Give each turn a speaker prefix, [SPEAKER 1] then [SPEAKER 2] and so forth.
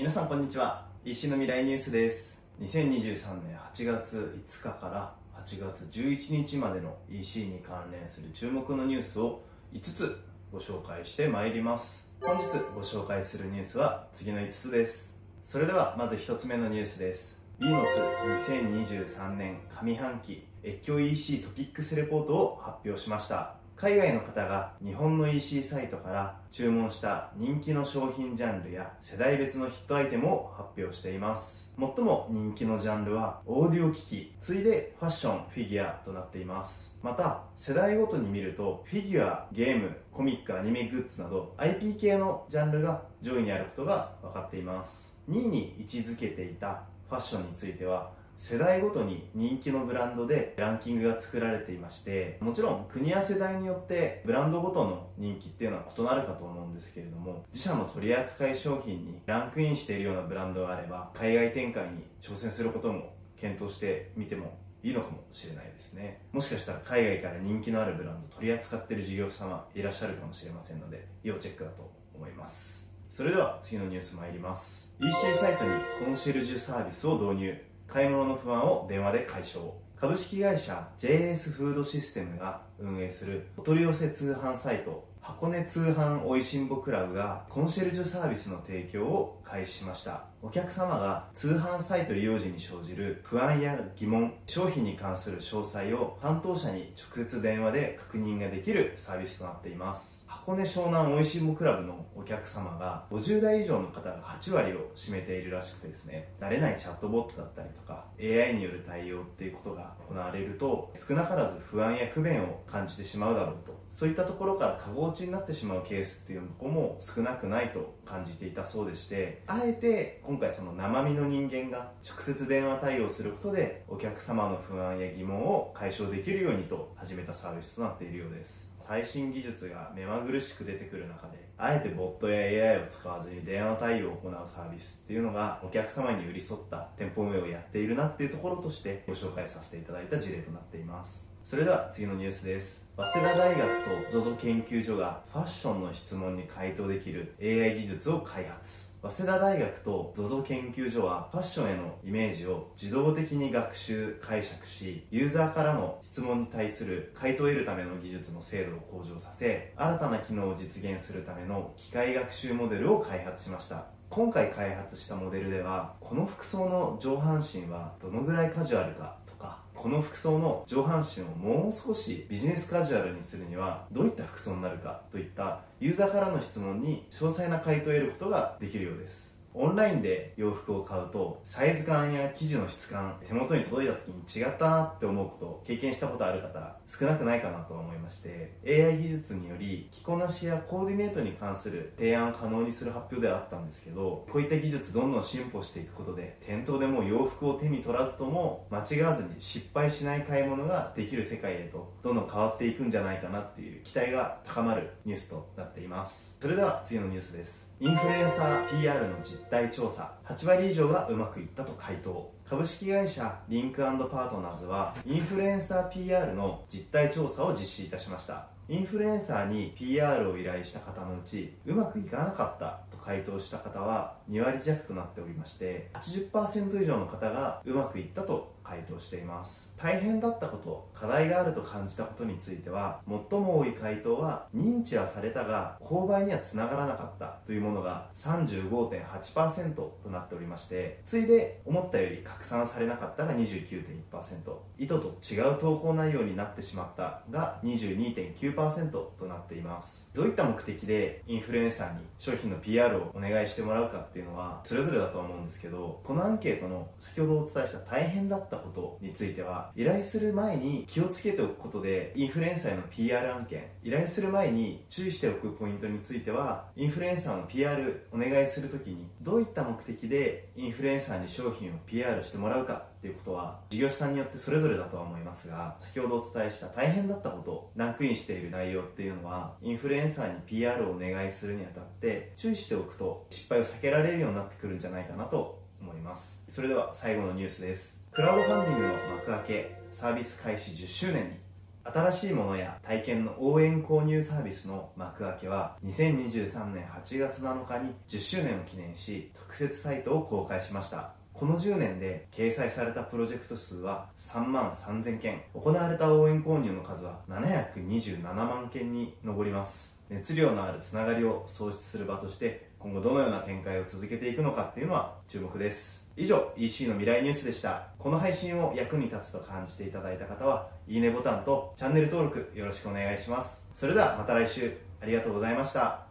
[SPEAKER 1] 皆さんこんにちは。石の未来ニュースです。2023年8月5日から8月11日までの EC に関連する注目のニュースを5つご紹介してまいります。本日ご紹介するニュースは次の5つです。それではまず1つ目のニュースです。ビーノス2023年上半期越境 EC トピックスレポートを発表しました。海外の方が日本の EC サイトから注文した人気の商品ジャンルや世代別のヒットアイテムを発表しています。最も人気のジャンルはオーディオ機器次いでファッションフィギュアとなっています。また世代ごとに見るとフィギュアゲームコミックアニメグッズなど IP 系のジャンルが上位にあることが分かっています。2位に位置づけていたファッションについては世代ごとに人気のブランドでランキングが作られていましてもちろん国や世代によってブランドごとの人気っていうのは異なるかと思うんですけれども自社の取り扱い商品にランクインしているようなブランドがあれば海外展開に挑戦することも検討してみてもいいのかもしれないですね。もしかしたら海外から人気のあるブランド取り扱っている事業者様いらっしゃるかもしれませんので要チェックだと思います。それでは次のニュース参ります。EC サイトにコンシェルジュサービスを導入。買い物の不安を電話で解消。株式会社 JS フードシステムが運営するお取り寄せ通販サイト箱根通販おいしんぼクラブがコンシェルジュサービスの提供を開始しました。お客様が通販サイト利用時に生じる不安や疑問商品に関する詳細を担当者に直接電話で確認ができるサービスとなっています。箱根湘南おいしんぼクラブのお客様が50代以上の方が8割を占めているらしくてですね慣れないチャットボットだったりとか AI による対応っていうことが行われると少なからず不安や不便を感じてしまうだろうと。そういったところから過ごちになってしまうケースっていうのも少なくないと感じていたそうでしてあえて今回その生身の人間が直接電話対応することでお客様の不安や疑問を解消できるようにと始めたサービスとなっているようです。最新技術が目まぐるしく出てくる中であえてボットや AI を使わずに電話対応を行うサービスっていうのがお客様に寄り添った店舗運営をやっているなっていうところとしてご紹介させていただいた事例となっています。それでは次のニュースです。早稲田大学と ZOZO 研究所がファッションの質問に回答できる AI 技術を開発。早稲田大学と ZOZO 研究所はファッションへのイメージを自動的に学習解釈しユーザーからの質問に対する回答を得るための技術の精度を向上させ新たな機能を実現するための機械学習モデルを開発しました。今回開発したモデルではこの服装の上半身はどのぐらいカジュアルかこの服装の上半身をもう少しビジネスカジュアルにするにはどういった服装になるかといったユーザーからの質問に詳細な回答を得ることができるようです。オンラインで洋服を買うとサイズ感や生地の質感手元に届いた時に違ったなって思うこと経験したことある方少なくないかなと思いまして AI 技術により着こなしやコーディネートに関する提案を可能にする発表ではあったんですけどこういった技術どんどん進歩していくことで店頭でも洋服を手に取らずとも間違わずに失敗しない買い物ができる世界へとどんどん変わっていくんじゃないかなっていう期待が高まるニュースとなっています。それでは次のニュースです。インフルエンサー PR の実態調査8割以上がうまくいったと回答。株式会社リンクパートナーズはインフルエンサー PR の実態調査を実施いたしました。インフルエンサーに PR を依頼した方のうちうまくいかなかったと回答した方は2割弱となっておりまして80%以上の方がうまくいったと回答しています。大変だったこと課題があると感じたことについては最も多い回答は認知はされたが購買にはつながらなかったというものが35.8%となっておりましてついで思ったより拡散されなかったが29.1%意図と違う投稿内容になってしまったが22.9%となっています。どういった目的でインフルエンサーに商品の PR をお願いしてもらうかっていうのはそれぞれだと思うんですけどこのアンケートの先ほどお伝えした大変だったことについては依頼する前に気をつけておくことでインフルエンサーへの PR 案件依頼する前に注意しておくポイントについてはインフルエンサーの PR お願いするときにどういった目的でインフルエンサーに商品を PR してもらうかっていうことは事業者さんによってそれぞれだとは思いますが先ほどお伝えした大変だったことランクインしている内容っていうのはインフルエンサーに PR をお願いするにあたって注意しておくと失敗を避けられるようになってくるんじゃないかなと思います。それでは最後のニュースです。クラウドファンディングの幕開けサービス開始10周年に新しいものや体験の応援購入サービスの幕開けは2023年8月7日に10周年を記念し特設サイトを公開しました。この10年で掲載されたプロジェクト数は3万3000件。行われた応援購入の数は727万件に上ります。熱量のあるつながりを創出する場として今後どのような展開を続けていくのかっていうのは注目です。以上 EC の未来ニュースでした。この配信を役に立つと感じていただいた方はいいねボタンとチャンネル登録よろしくお願いします。それではまた来週。ありがとうございました。